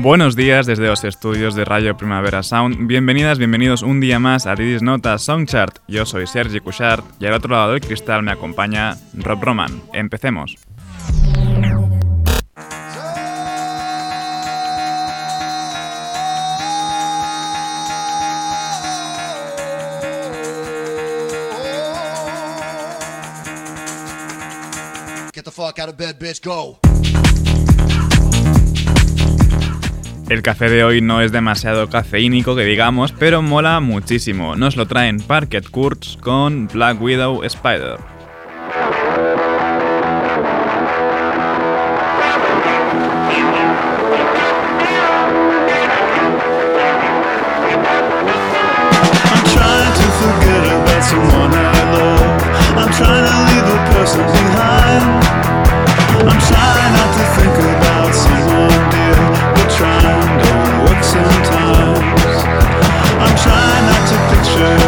Buenos días desde los estudios de Radio Primavera Sound. Bienvenidas, bienvenidos un día más a Didis Nota Songchart. Yo soy Sergi Cushart y al otro lado del cristal me acompaña Rob Roman. Empecemos. Get the fuck out of bed, bitch, go. El café de hoy no es demasiado cafeínico que digamos, pero mola muchísimo. Nos lo traen Parket Kurtz con Black Widow Spider. Yeah.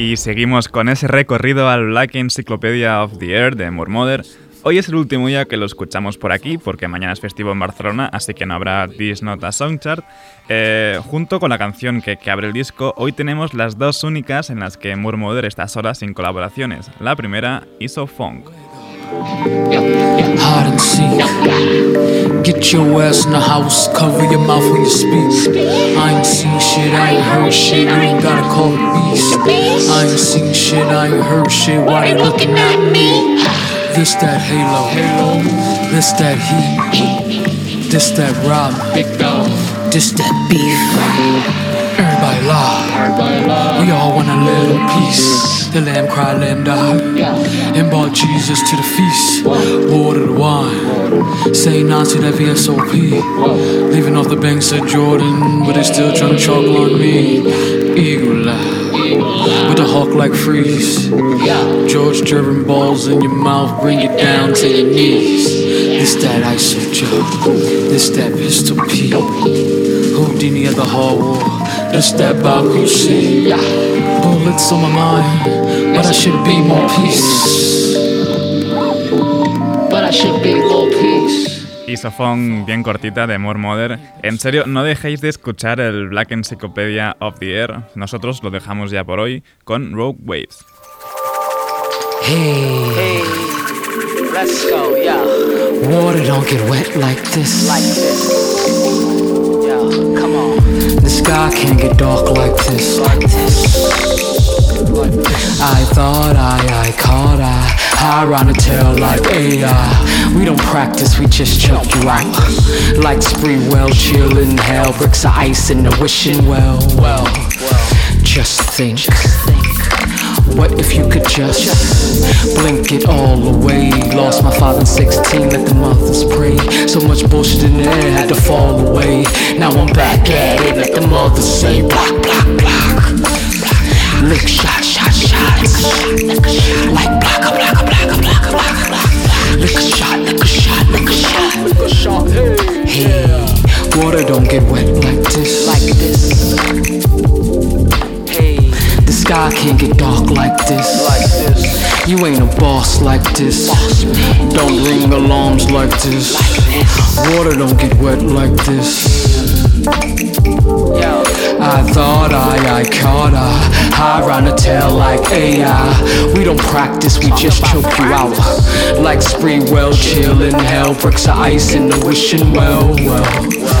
Y seguimos con ese recorrido al Black Encyclopedia of the Earth de Murmother. Hoy es el último día que lo escuchamos por aquí, porque mañana es festivo en Barcelona, así que no habrá This Nota Songchart. Eh, junto con la canción que, abre el disco, hoy tenemos las dos únicas en las que Murmother está sola sin colaboraciones. La primera, Isofunk. Funk. Hide and seek. Get your ass in the house, cover your mouth when you speak. I ain't seen shit, I ain't heard shit, you ain't gotta call it beast. I ain't seen shit, I ain't heard shit, why they looking at me? This that halo, halo. This that heat. This that rob, big dog. This that beef. Everybody lie. We all want a little piece. The lamb cry, lamb die. And brought Jesus to the feast. Water the wine. Say non to that VSOP. Leaving off the banks of Jordan, but they still trying to chalk on me. Eagle eye. With a hawk like freeze. George Gervin balls in your mouth, bring you down to your knees. This that ISO Joe. This that pistol P. Houdini at the hall war. This that Baku C. Bullets on my mind, but I should be more peace. But I should be more peace. Bien cortita de More Mother. En serio, no dejéis de escuchar el Black Encyclopedia of the Air. Nosotros lo dejamos ya por hoy con Rogue Waves. Hey, Hey, let's go, yeah, water don't get wet like this. like this. Yeah, come on, sky can't get dark like this. like this. I thought I, I caught I High on a tail like AI We don't practice, we just choke you out Like spree well, chillin' hell Bricks of ice in the wishing well Well, just think What if you could just blink it all away? Lost my father in 16, let the mothers pray. So much bullshit in the air had to fall away. Now I'm back at it, let the mothers say block, block, block. Lick shot, shot, shot. Like blocka, blocka, blocka, blocka, blocka, blocka. Lick a shot, lick a shot, lick a shot, lick a shot. Hey, hey. Water don't get wet like this. Like this. Sky can't get dark like this. Like this. You ain't a boss like this. Don't ring alarms like this. Water don't get wet like this. I thought I, I caught her High round the tail like AI We don't practice, we just choke you out Like spree well, chill in hell Bricks of ice in the wishing well, well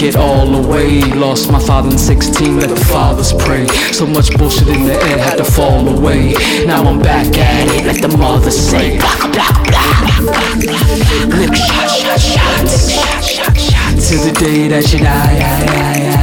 Blink it all away Lost my father in 16, let the fathers pray So much bullshit in the air had to fall away Now I'm back at it, let the mothers say Block, block, block, block, block Lick shot, shot, shots Shot, shot, shots To the day that you die, die, die, die,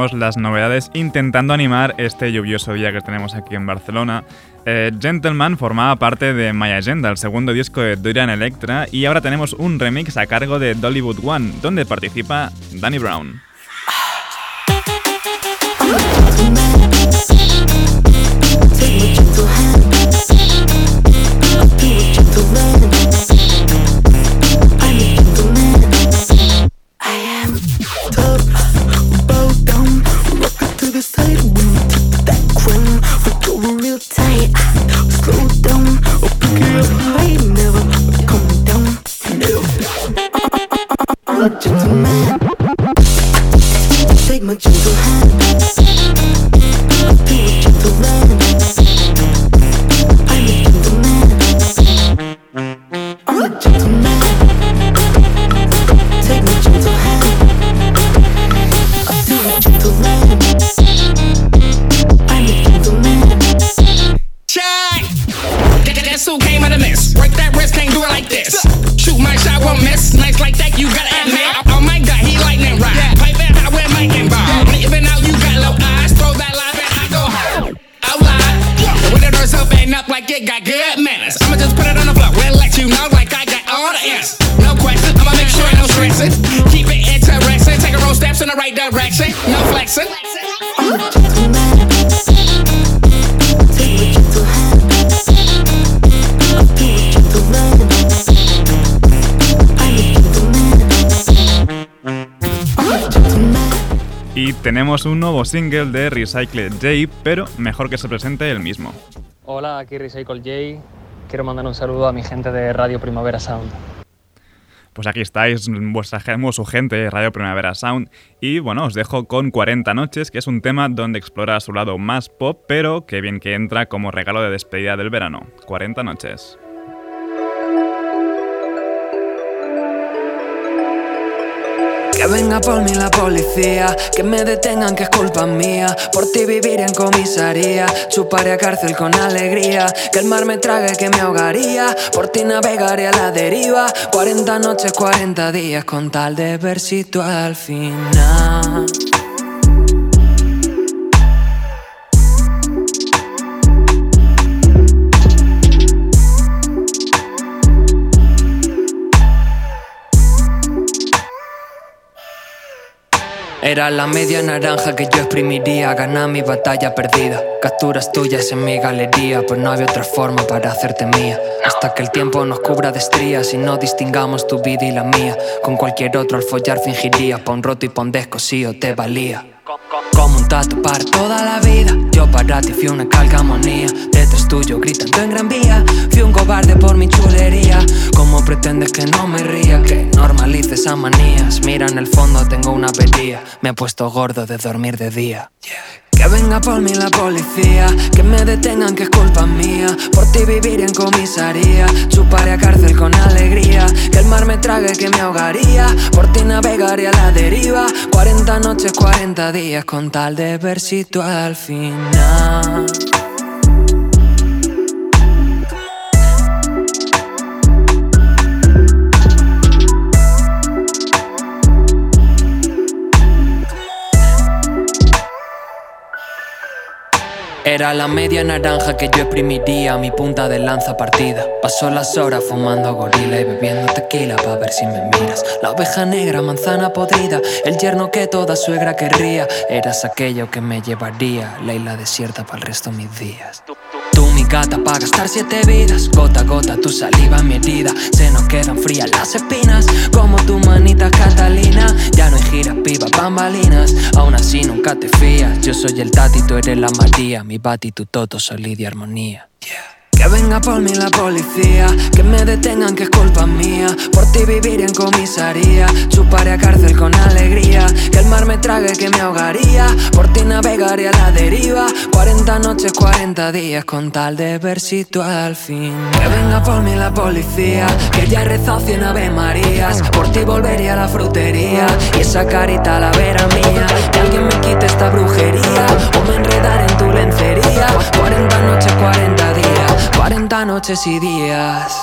Las novedades intentando animar este lluvioso día que tenemos aquí en Barcelona. Eh, Gentleman formaba parte de My Agenda, el segundo disco de Durian Electra, y ahora tenemos un remix a cargo de Dollywood One, donde participa Danny Brown. Un nuevo single de Recycle J, pero mejor que se presente él mismo. Hola, aquí Recycle J. Quiero mandar un saludo a mi gente de Radio Primavera Sound. Pues aquí estáis, vuestra, su gente, Radio Primavera Sound. Y bueno, os dejo con 40 Noches, que es un tema donde explora su lado más pop, pero que bien que entra como regalo de despedida del verano. 40 Noches. Que venga por mí la policía, que me detengan que es culpa mía. Por ti vivir en comisaría, chuparé a cárcel con alegría. Que el mar me trague que me ahogaría, por ti navegaré a la deriva. 40 noches, 40 días con tal de ver si tú al final. Era la media naranja que yo exprimiría, ganar mi batalla perdida. Capturas tuyas en mi galería, pues no había otra forma para hacerte mía. Hasta que el tiempo nos cubra de estrías y no distingamos tu vida y la mía. Con cualquier otro al follar fingiría, pa' un roto y pa' un descosío te valía. Como un tatu para toda la vida. Yo para ti fui una calcamonía. Detrás tuyo gritando en gran vía. Fui un cobarde por mi chulería. ¿Cómo pretendes que no me ría? Que normalice esas manías. Mira, en el fondo tengo una pedía. Me he puesto gordo de dormir de día. Que venga por mí la policía, que me detengan que es culpa mía. Por ti vivir en comisaría, chuparé a cárcel con alegría. Que el mar me trague que me ahogaría, por ti navegaré a la deriva. 40 noches, 40 días con tal de ver si tú al final. Era la media naranja que yo exprimiría, mi punta de lanza partida. Pasó las horas fumando gorila y bebiendo tequila para ver si me miras. La oveja negra, manzana podrida, el yerno que toda suegra querría. Eras aquello que me llevaría, la isla desierta para el resto de mis días. Tú mi gata para gastar siete vidas Gota a gota tu saliva mi herida Se nos quedan frías las espinas Como tu manita Catalina Ya no hay giras, pibas, bambalinas Aún así nunca te fías Yo soy el Tati, tú eres la María mi bati tu toto solidi armonia. Yeah. Que venga por mí la policía, que me detengan que es culpa mía. Por ti vivir en comisaría, chuparé a cárcel con alegría. Que el mar me trague que me ahogaría, por ti navegaré a la deriva. 40 noches, 40 días con tal de ver si tú al fin. Que venga por mí la policía, que ya he rezado cien ave marías. Por ti volvería a la frutería y esa carita la vera mía. Que alguien me quite esta brujería o me enredaré en tu lencería. 40 noches, 40 días, 40 noches y días.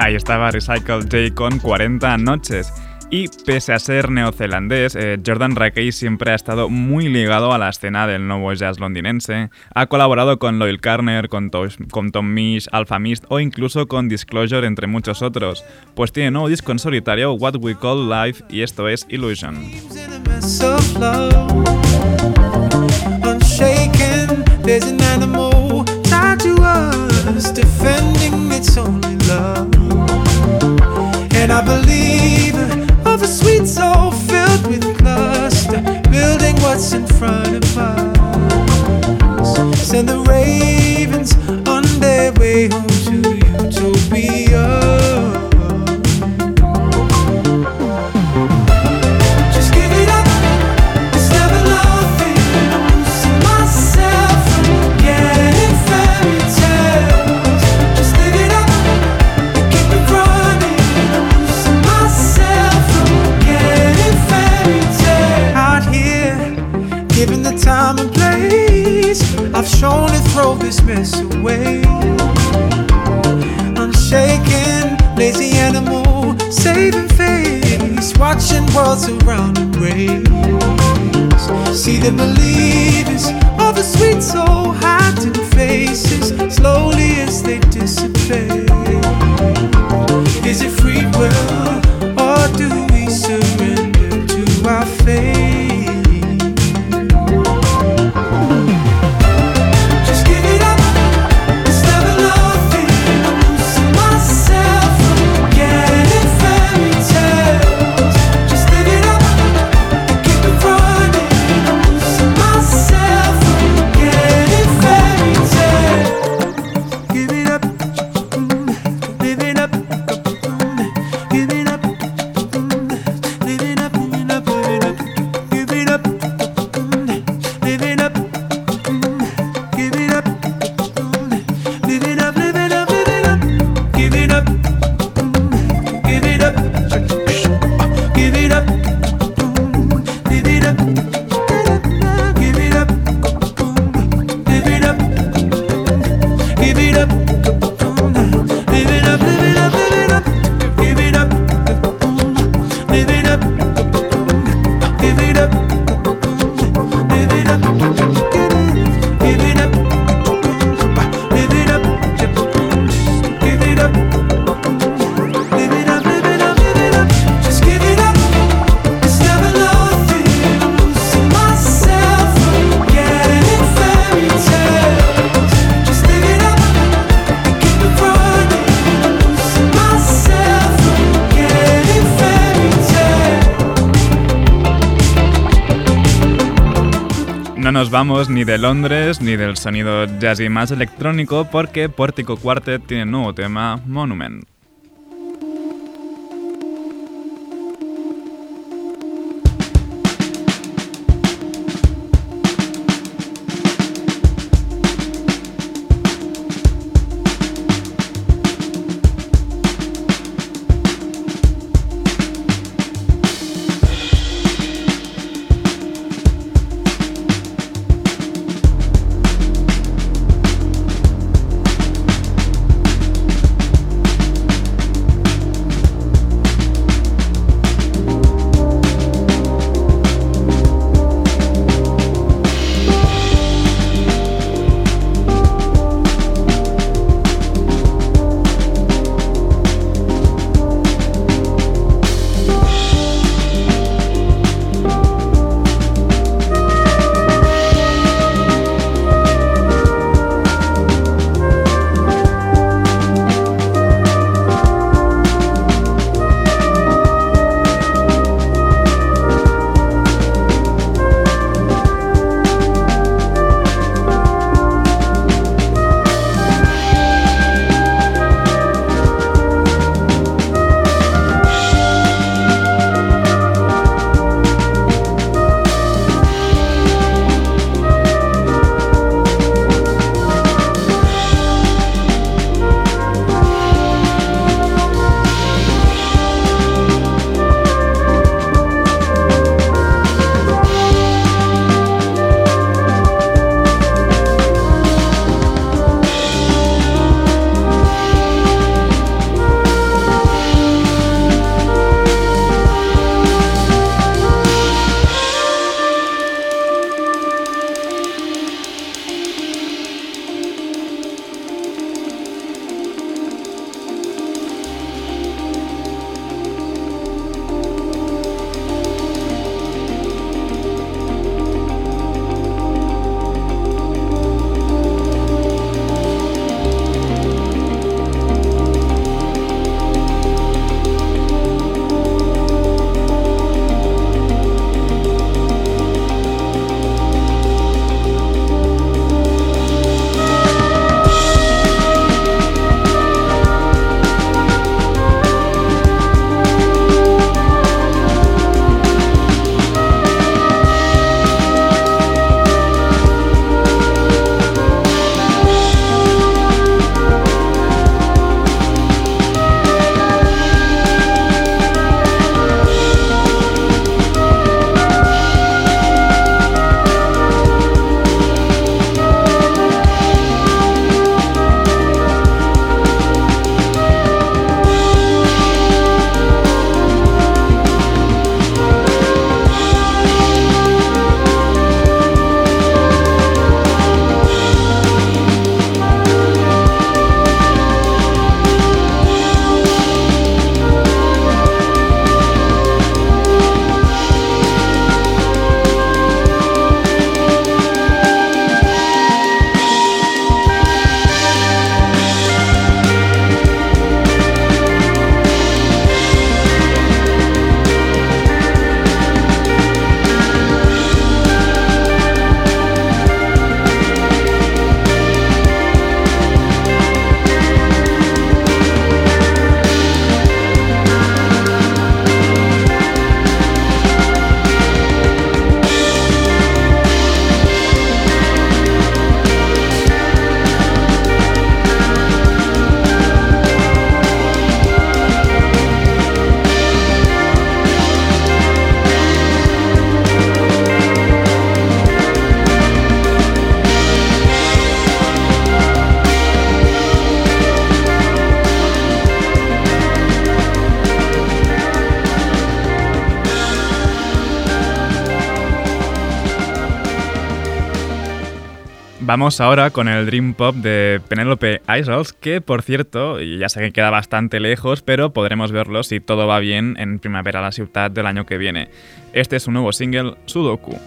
Ahí estaba Recycle J con 40 noches. Y pese a ser neozelandés, eh, Jordan Rakey siempre ha estado muy ligado a la escena del nuevo jazz londinense. Ha colaborado con Loyal Carner, con, Tosh- con Tom Misch, Alpha Mist o incluso con Disclosure, entre muchos otros. Pues tiene nuevo disco en solitario, What We Call Life, y esto es Illusion. And I believe of a sweet soul filled with lust, building what's in front of us. Send the ravens on their way home to utopia. place I've shown to throw this mess away. I'm shaking, lazy animal, saving face, watching worlds around embrace. See the believers of the sweet soul hiding faces slowly as they dissipate. Is it free will? No nos vamos ni de Londres ni del sonido jazzy más electrónico porque Pórtico Quartet tiene nuevo tema Monument. Vamos ahora con el Dream Pop de Penélope Isols, que por cierto, ya sé que queda bastante lejos, pero podremos verlo si todo va bien en primavera a la ciudad del año que viene. Este es su nuevo single, Sudoku.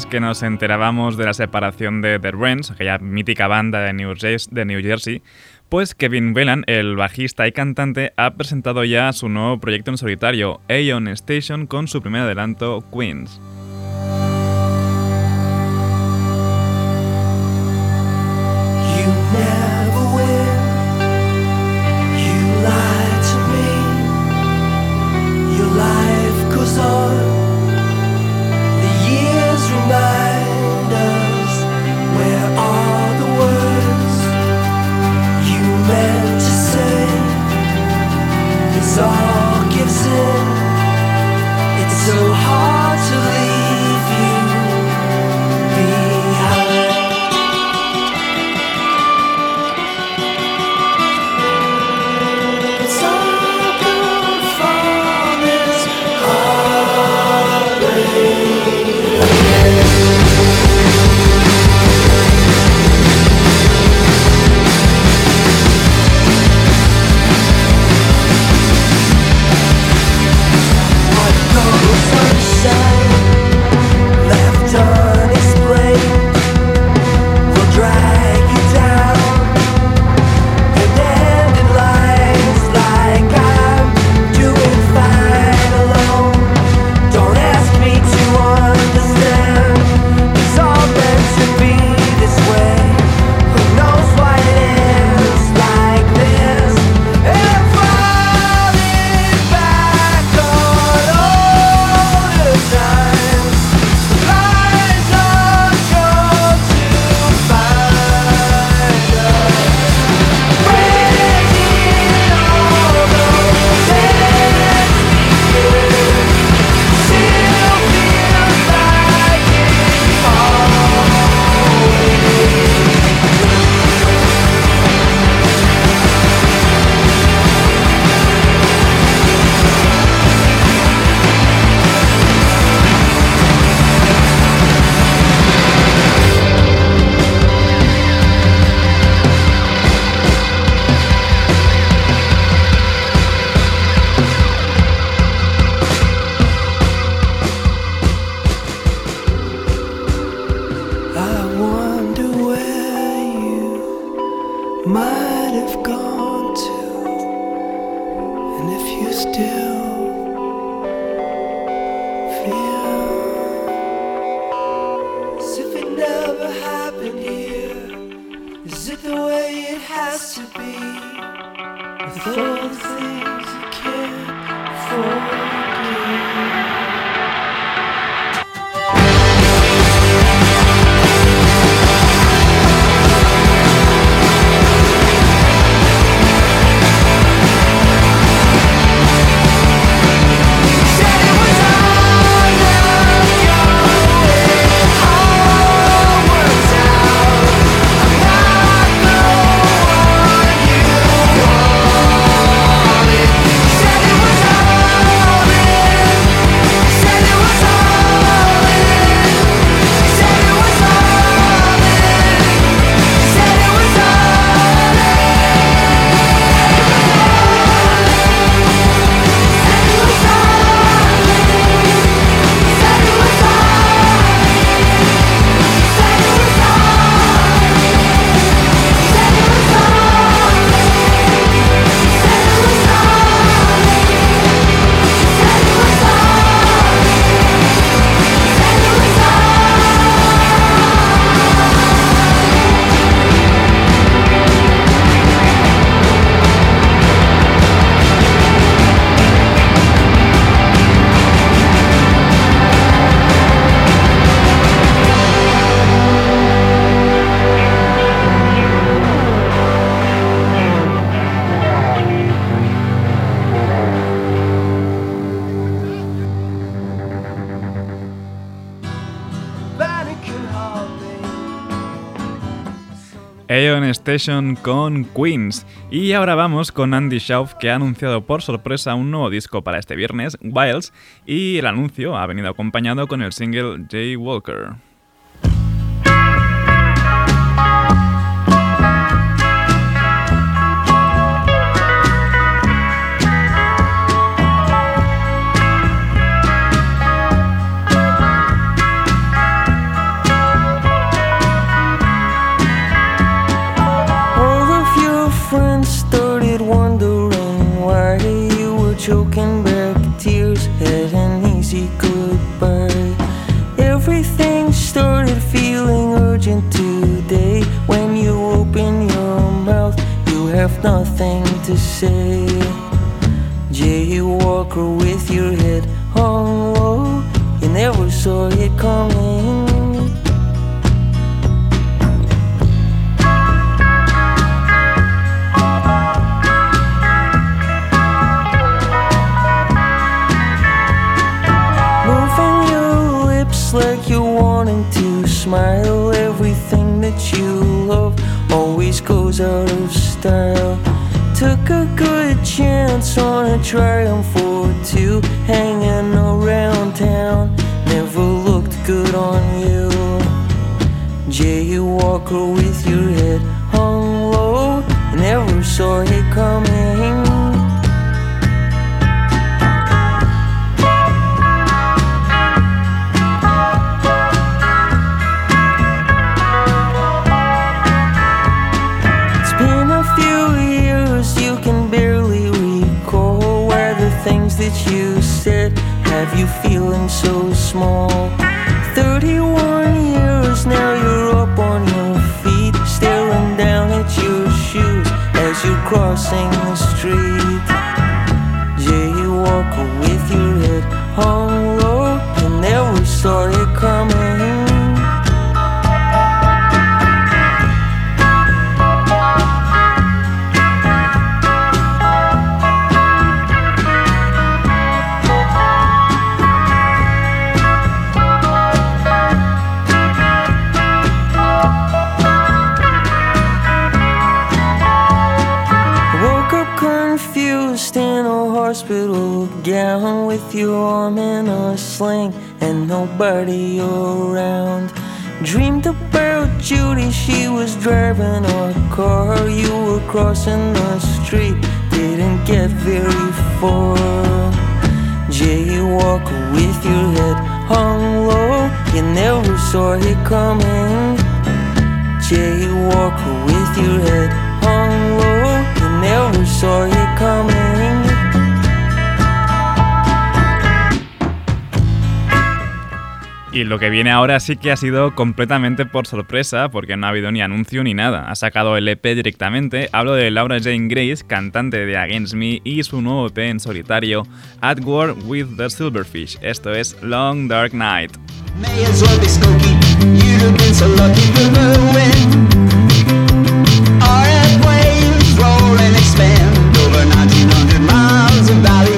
que nos enterábamos de la separación de The Rents, aquella mítica banda de New, Jersey, pues Kevin Whelan, el bajista y cantante, ha presentado ya su nuevo proyecto en solitario, Aeon Station, con su primer adelanto, Queens. Con Queens. Y ahora vamos con Andy Schauf, que ha anunciado por sorpresa un nuevo disco para este viernes, Wilds, y el anuncio ha venido acompañado con el single Jay Walker. Choking back tears, had an easy goodbye. Everything started feeling urgent today. When you open your mouth, you have nothing to say. Jay Walker with your head hung low, you never saw it coming. You're wanting to smile. Everything that you love always goes out of style. Took a good chance on a triumph or two, hanging around town. Never looked good on you. Jay Walker with your head hung low, never saw it coming. Small. 31 years now, you're up on your feet, staring down at your shoes as you're crossing the street. Your arm in a sling and nobody around. Dreamed about Judy, she was driving a car. You were crossing the street, didn't get very far. Jaywalker with your head hung low, you never saw it coming. Jaywalker with your head hung low, you never saw it coming. Y lo que viene ahora sí que ha sido completamente por sorpresa, porque no ha habido ni anuncio ni nada. Ha sacado el EP directamente. Hablo de Laura Jane Grace, cantante de Against Me, y su nuevo EP en solitario, At War with the Silverfish. Esto es Long Dark Night. May as well be Skokie. You'd have been so lucky to ruin. RF waves roll and expand over 1900 miles of Valley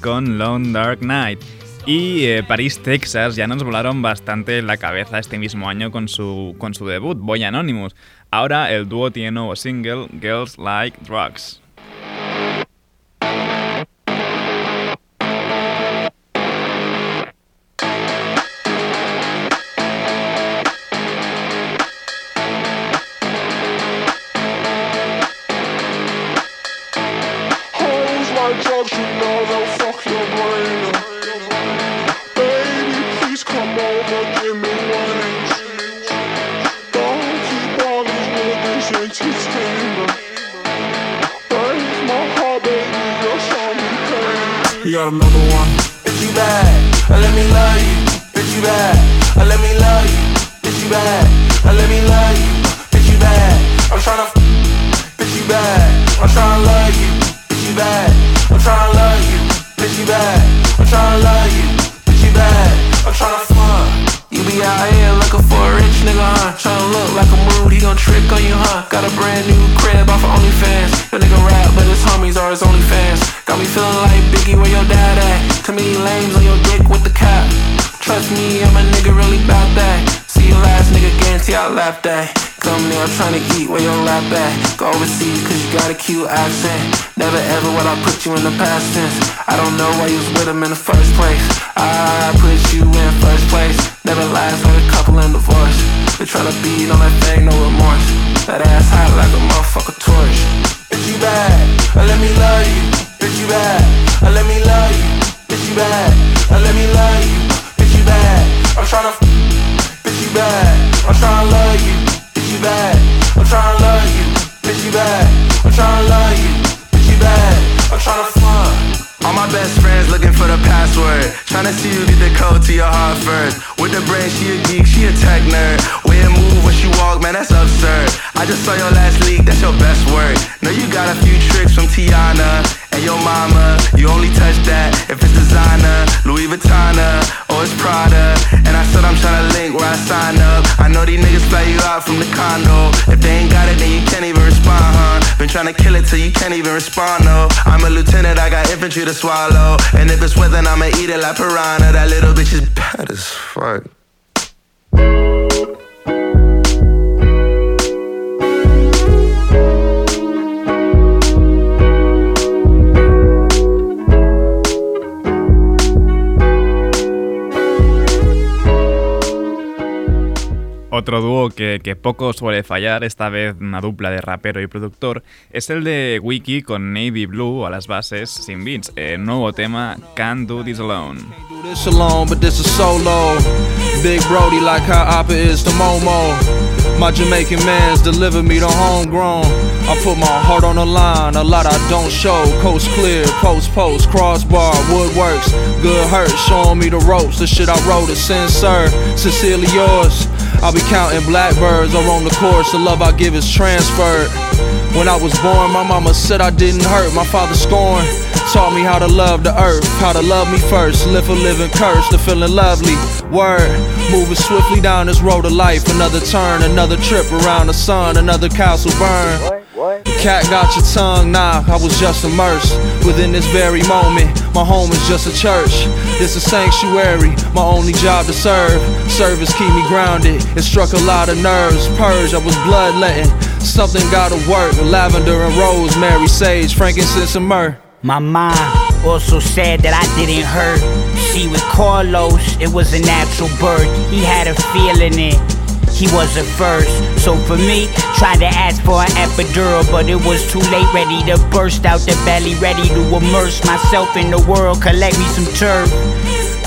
con Long Dark Night. Y eh, París, Texas ya nos volaron bastante la cabeza este mismo año con su, con su debut, Boy Anonymous. Ahora el dúo tiene nuevo single, Girls Like Drugs. Uh, let me love you. Bitch, you bad. Uh, let me love you. Bitch, you bad. Uh, let me love you. Bitch, you bad. I'm tryna. Bitch, you bad. I'm tryna love you. Bitch, you bad. I'm tryna love you. Bitch, you bad. I'm tryna love you. Bitch, you bad. I'm tryna fuck. You be out here looking for a rich nigga, huh? Tryna look like a mood, he gon' trick on you, huh? Got a brand new crib off of OnlyFans. Your nigga rap, but his homies are his OnlyFans. Got me feeling like Biggie, where your dad at? Too many lames on your dick with the cap. Trust me, I'm a nigga really about that. See your last nigga, guarantee I laugh that. Come near, I'm tryna eat where your lap at. Go overseas, cause you got a cute accent. Never ever would I put you in the past tense. I don't know why you was with him in the first place. I put you in first place. Never last like a couple in divorce. They tryna beat on that thing, no remorse. That ass hot like a motherfucker torch. Bitch, you bad. Uh, let me love you. Bitch, you bad. Uh, let me love you. Bitch, you bad. Uh, let me love you. Bitch, you bad. I'm tryna. You bad. I'm tryna love you. Bitch, you bad. I'm tryna love you. Bitch, you bad. I'm tryna love you. Bitch, you bad. I'm tryna my best friends looking for the password. Tryna see you get the code to your heart first. With the brain, she a geek, she a tech nerd. Way it move when she walk, man, that's absurd. I just saw your last leak, that's your best work. Know you got a few tricks from Tiana and your mama. You only touch that if it's designer, Louis Vuitton or it's Prada. And I said I'm tryna link where I sign up. I know these niggas fly you out from the condo. If they ain't got it, then you can't even respond, huh? Been tryna kill it till you can't even respond, no. I'm a lieutenant, I got infantry to swallow. And if it's wet, then I'ma eat it like piranha. That little bitch is bad as fuck. Otro dúo que, que poco suele fallar, esta vez una dupla de rapero y productor, es el de Wiki con Navy Blue a las bases sin beats. El nuevo tema Can't Do This Alone. Big Brody, like how Oppa is to Momo. My Jamaican mans deliver me the homegrown. I put my heart on the line, a lot I don't show. Coast clear, post post, crossbar, woodworks. Good hurt, showing me the ropes. The shit I wrote is sincere, sincerely yours. I'll be counting blackbirds or on the course. The love I give is transferred. When I was born, my mama said I didn't hurt. My father scorned. Taught me how to love the earth, how to love me first. Live for living curse, to feeling lovely. Word, moving swiftly down this road of life. Another turn, another trip around the sun, another castle burn. Cat got your tongue, nah, I was just immersed within this very moment. My home is just a church, this a sanctuary, my only job to serve. Service keep me grounded, it struck a lot of nerves. Purge, I was bloodletting, something gotta work. Lavender and rosemary, sage, frankincense and myrrh. My mom also said that I didn't hurt. See, with Carlos, it was a natural birth. He had a feeling it. He was a first. So for me, tried to ask for an epidural, but it was too late. Ready to burst out the belly, ready to immerse myself in the world, collect me some turf.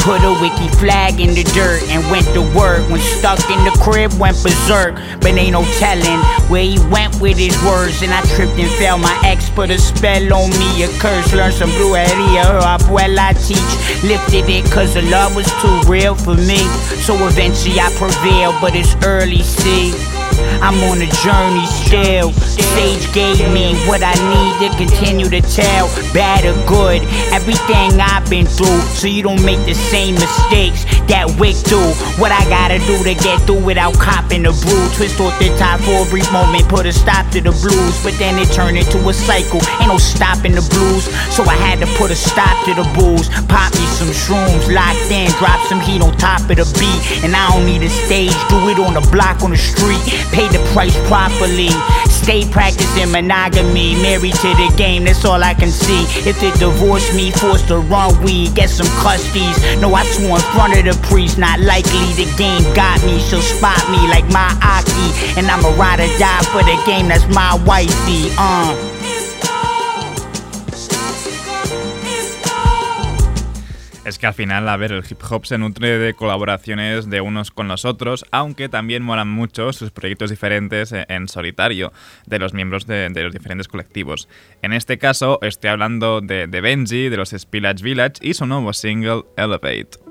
Put a wiki flag in the dirt and went to work. When stuck in the crib, went berserk. But ain't no telling where he went with his words. And I tripped and fell. My ex put a spell on me, a curse. Learned some brujeria. Her abuela teach. Lifted it cause the love was too real for me. So eventually I prevailed, but it's early, see. I'm on a journey still. Sage gave me what I need to continue to tell. Bad or good, everything I've been through. So you don't make the same mistakes that Wick do. What I gotta do to get through without copping the brew. Twist off the top for a brief moment, put a stop to the blues. But then it turned into a cycle. Ain't no stopping the blues. So I had to put a stop to the booze. Pop me some shrooms, locked in, drop some heat on top of the beat. And I don't need a stage, do it on the block on the street. Pay the price properly. Stay practicing monogamy. Married to the game, that's all I can see. If they divorce me, forced to run weed, get some custies. No, I swore in front of the not likely. The game got me, she'll spot me like my Aki. And ride or die for the game, that's my wifey. Uh. Es que al final, a ver, el hip hop se nutre de colaboraciones de unos con los otros, aunque también molan mucho sus proyectos diferentes e- en solitario de los miembros de, de los diferentes colectivos. En este caso, estoy hablando de, de Benji, de los Spillage Village y su nuevo single, Elevate.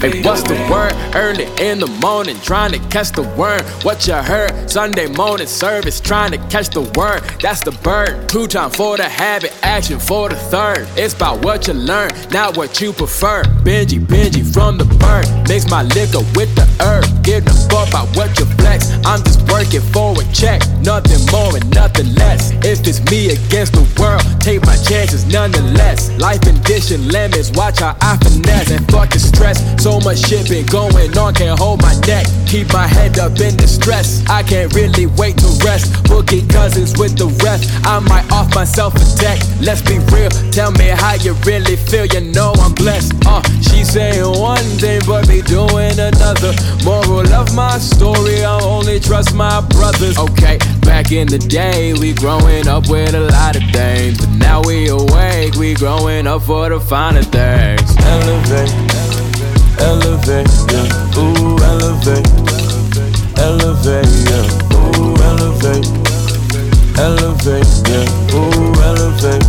Hey, what's the word? Early in the morning, trying to catch the worm. What you heard? Sunday morning service, trying to catch the word. That's the bird. Two time for the habit, action for the third. It's about what you learn, not what you prefer. Benji, Benji from the bird. Mix my liquor with the herb. Give a fuck about what you flex. I'm just working for a check. Nothing more and nothing less. If it's me against the world, take my chances nonetheless. Life and dishing lemons, watch how I finesse. And fuck the stress. So much shit been going on, can't hold my neck. Keep my head up in distress. I can't really wait to rest. Boogie cousins with the rest. I might off myself a deck. Let's be real. Tell me how you really feel. You know I'm blessed. Uh, she saying one thing, but be doing another. Moral of my story, I only trust my brothers. Okay, back in the day, we growing up with a lot of things. But now we awake, we growing up for the finer things. Elevate, elevate, yeah. Ooh, elevate, elevate, yeah. Ooh, elevate, elevate, yeah. Ooh, elevate,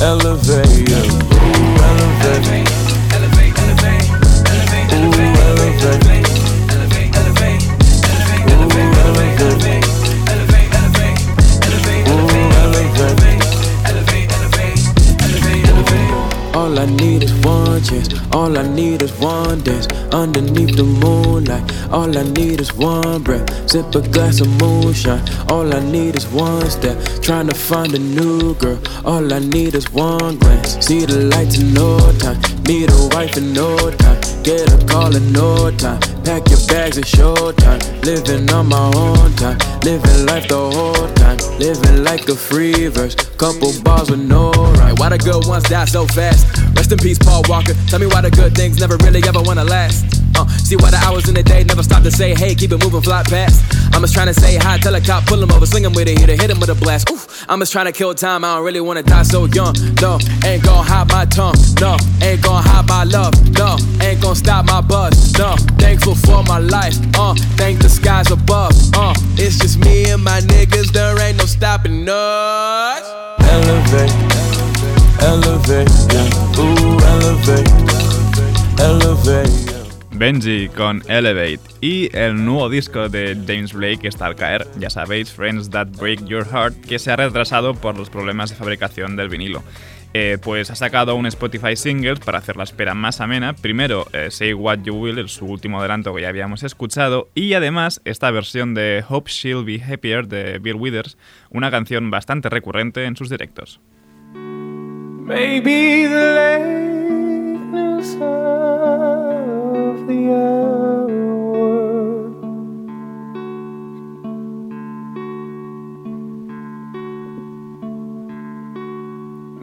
elevate, yeah. Ooh, elevate, elevate, elevate, elevate, elevate, elevate. All I need is one chance. All I need is one dance underneath the moonlight. All I need is one breath. Sip a glass of moonshine. All I need is one step. Trying to find a new girl. All I need is one glance. See the lights in no time. Meet a wife in no time. Get a call in no time. Pack your bags, it's showtime. Living on my own time. Living life the whole time. Living like a free verse. Couple bars with no rhyme. Why the good ones die so fast? Rest in peace, Paul Walker. Tell me why the good things never really ever wanna last. Uh, see why the hours in the day never stop to say, hey, keep it moving, fly past. I'm just trying to say hi, tell a cop, pull him over, sling him with a hitter, hit him with a blast. Oof, I'm just trying to kill time, I don't really wanna die so young. No, ain't gon' hide my tongue. No, ain't gon' hide my love. No, ain't gon' stop my buzz. No, thankful for my life. Uh, thank the skies above. Uh, it's just me and my niggas, there ain't no stopping us. Elevate, elevate, yeah. Ooh, elevate, elevate. Benji con Elevate y el nuevo disco de James Blake está al caer, ya sabéis, Friends That Break Your Heart, que se ha retrasado por los problemas de fabricación del vinilo. Eh, pues ha sacado un Spotify Singles para hacer la espera más amena. Primero, eh, Say What You Will, su último adelanto que ya habíamos escuchado, y además esta versión de Hope She'll Be Happier de Bill Withers, una canción bastante recurrente en sus directos. Maybe the the hour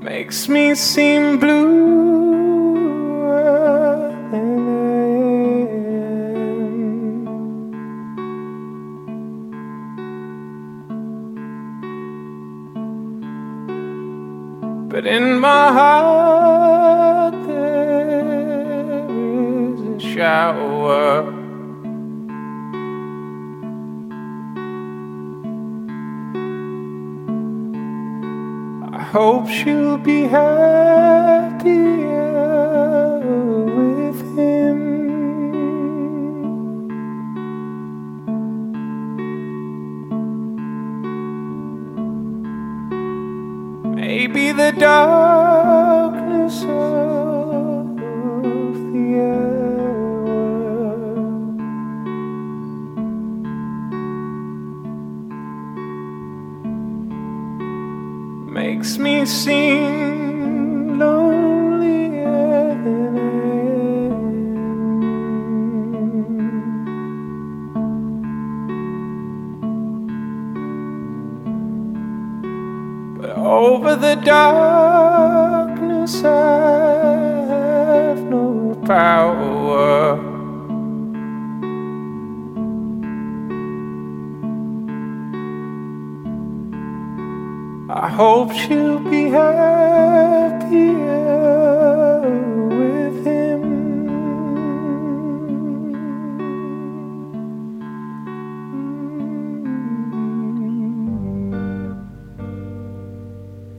makes me seem bluer than I am. But in my heart shower. I hope she'll be happier with him. Maybe the darkness of makes me seem lonely at an end. But over the darkness, I have no power. Hope she'll be happier with him.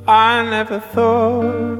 I never thought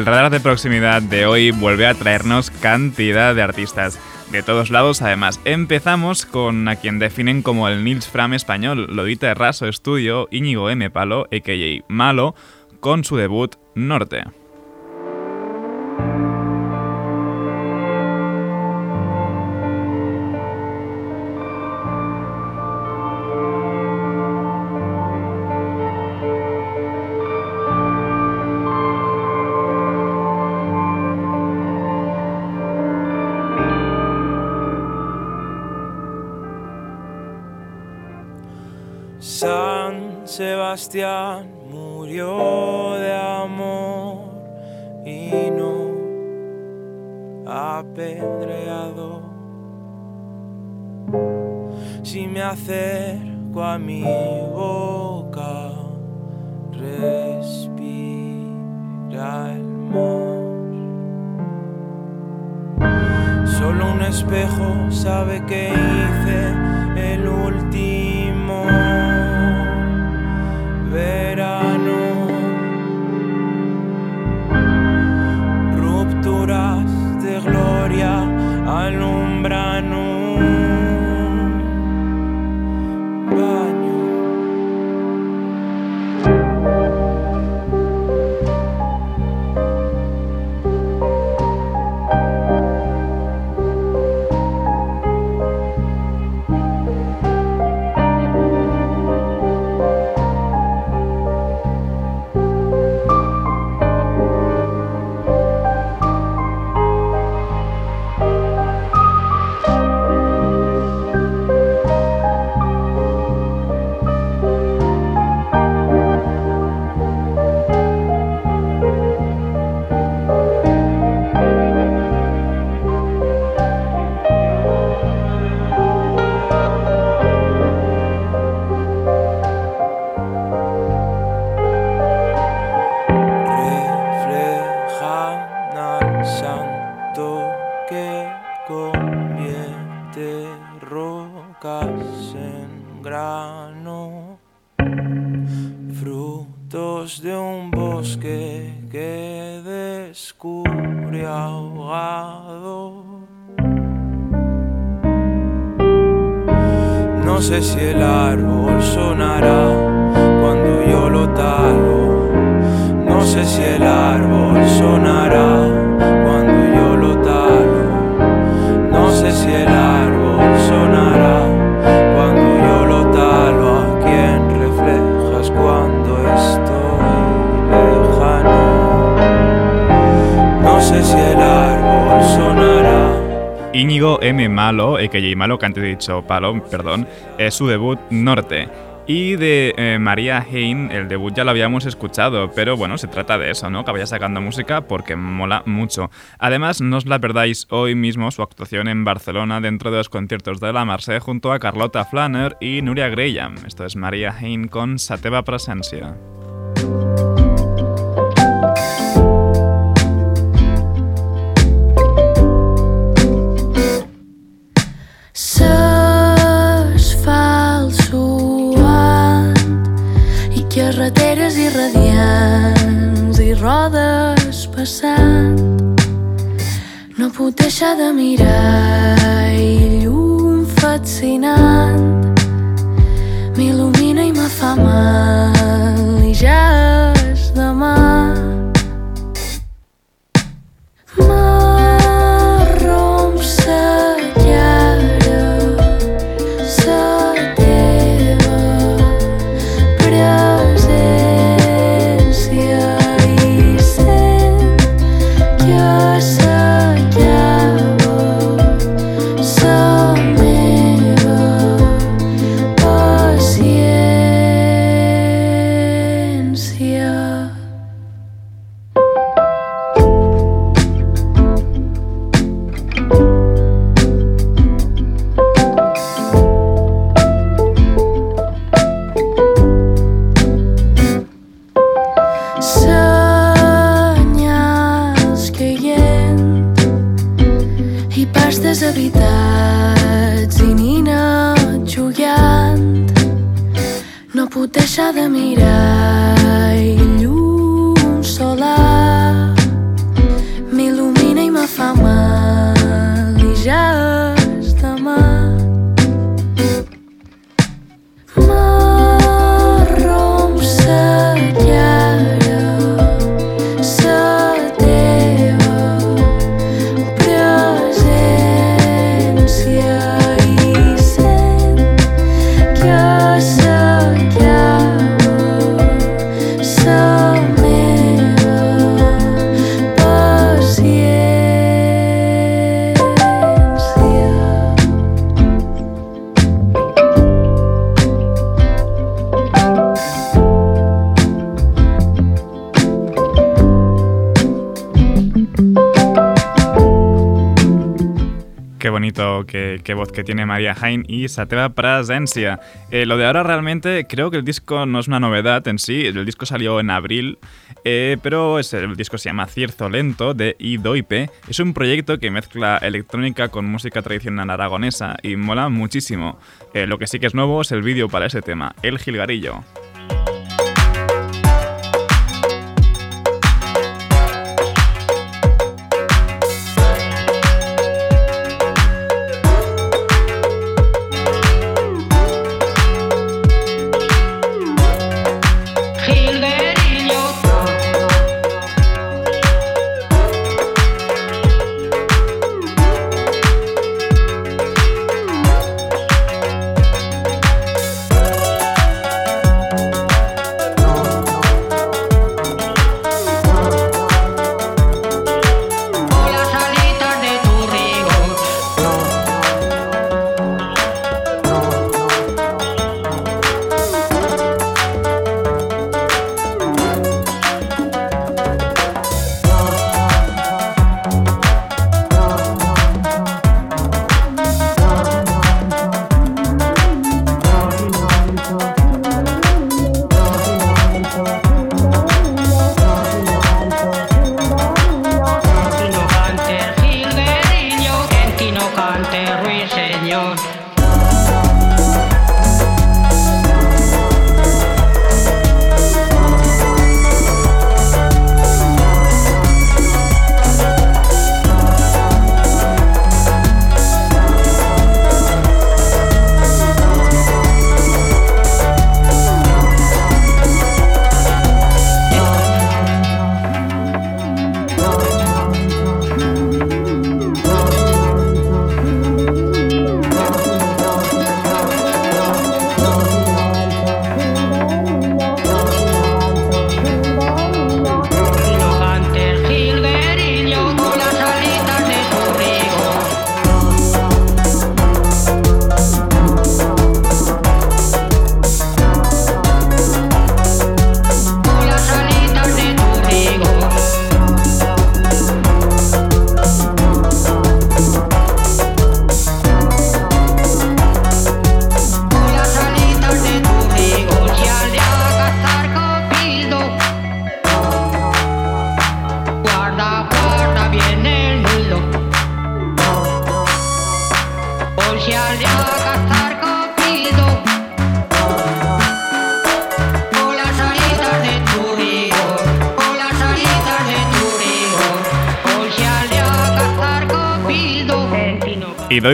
El radar de proximidad de hoy vuelve a traernos cantidad de artistas. De todos lados, además, empezamos con a quien definen como el Nils Fram español, Lodita Raso Studio, Íñigo M. Palo, a.k.a. Malo, con su debut Norte. Sebastián murió de amor y no apedreado. Si me acerco a mi boca, respira el mar. Solo un espejo sabe que hice rocas en grano, frutos de un bosque que descubre ahogado. No sé si el árbol sonará cuando yo lo talo. No sé si el árbol sonará cuando yo lo talo. No sé si el árbol Íñigo M. Malo. Malo, que antes he dicho Palo, perdón, es su debut Norte. Y de eh, María Hein, el debut ya lo habíamos escuchado, pero bueno, se trata de eso, ¿no? Que vaya sacando música porque mola mucho. Además, no os la perdáis hoy mismo su actuación en Barcelona dentro de los conciertos de la Marseille junto a Carlota Flanner y Nuria Graham. Esto es María Hein con Sateva Presencia. El suant i carreteres irradiants passant. No puc deixar de mirar i llum fascinant m'il·lumina i me fa mal i ja és demà. M'arromp qué, voz que tiene María Jain y Sateva Presencia. Eh, lo de ahora realmente creo que el disco no es una novedad en sí, el disco salió en abril, eh, pero es, el disco se llama Cierzo Lento de Idoipe. Es un proyecto que mezcla electrónica con música tradicional aragonesa y mola muchísimo. Eh, lo que sí que es nuevo es el vídeo para ese tema, El. Gilgarillo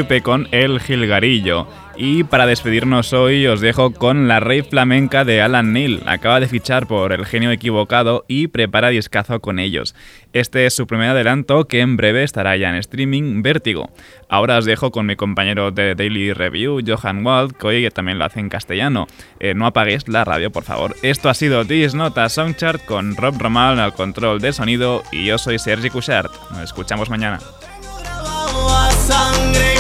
doy con El Gilgarillo. Y para despedirnos hoy os dejo con la rey flamenca de Alan Neil. Acaba de fichar por El Genio Equivocado y prepara discazo con ellos. Este es su primer adelanto que en breve estará ya en streaming Vértigo. Ahora os dejo con mi compañero de Daily Review, Johan Wald, que hoy también lo hace en castellano. Eh, no apaguéis la radio, por favor. Esto ha sido This Nota Songchart con Rob Romal al control de sonido y yo soy Sergi Cushart. Nos escuchamos mañana. sangre.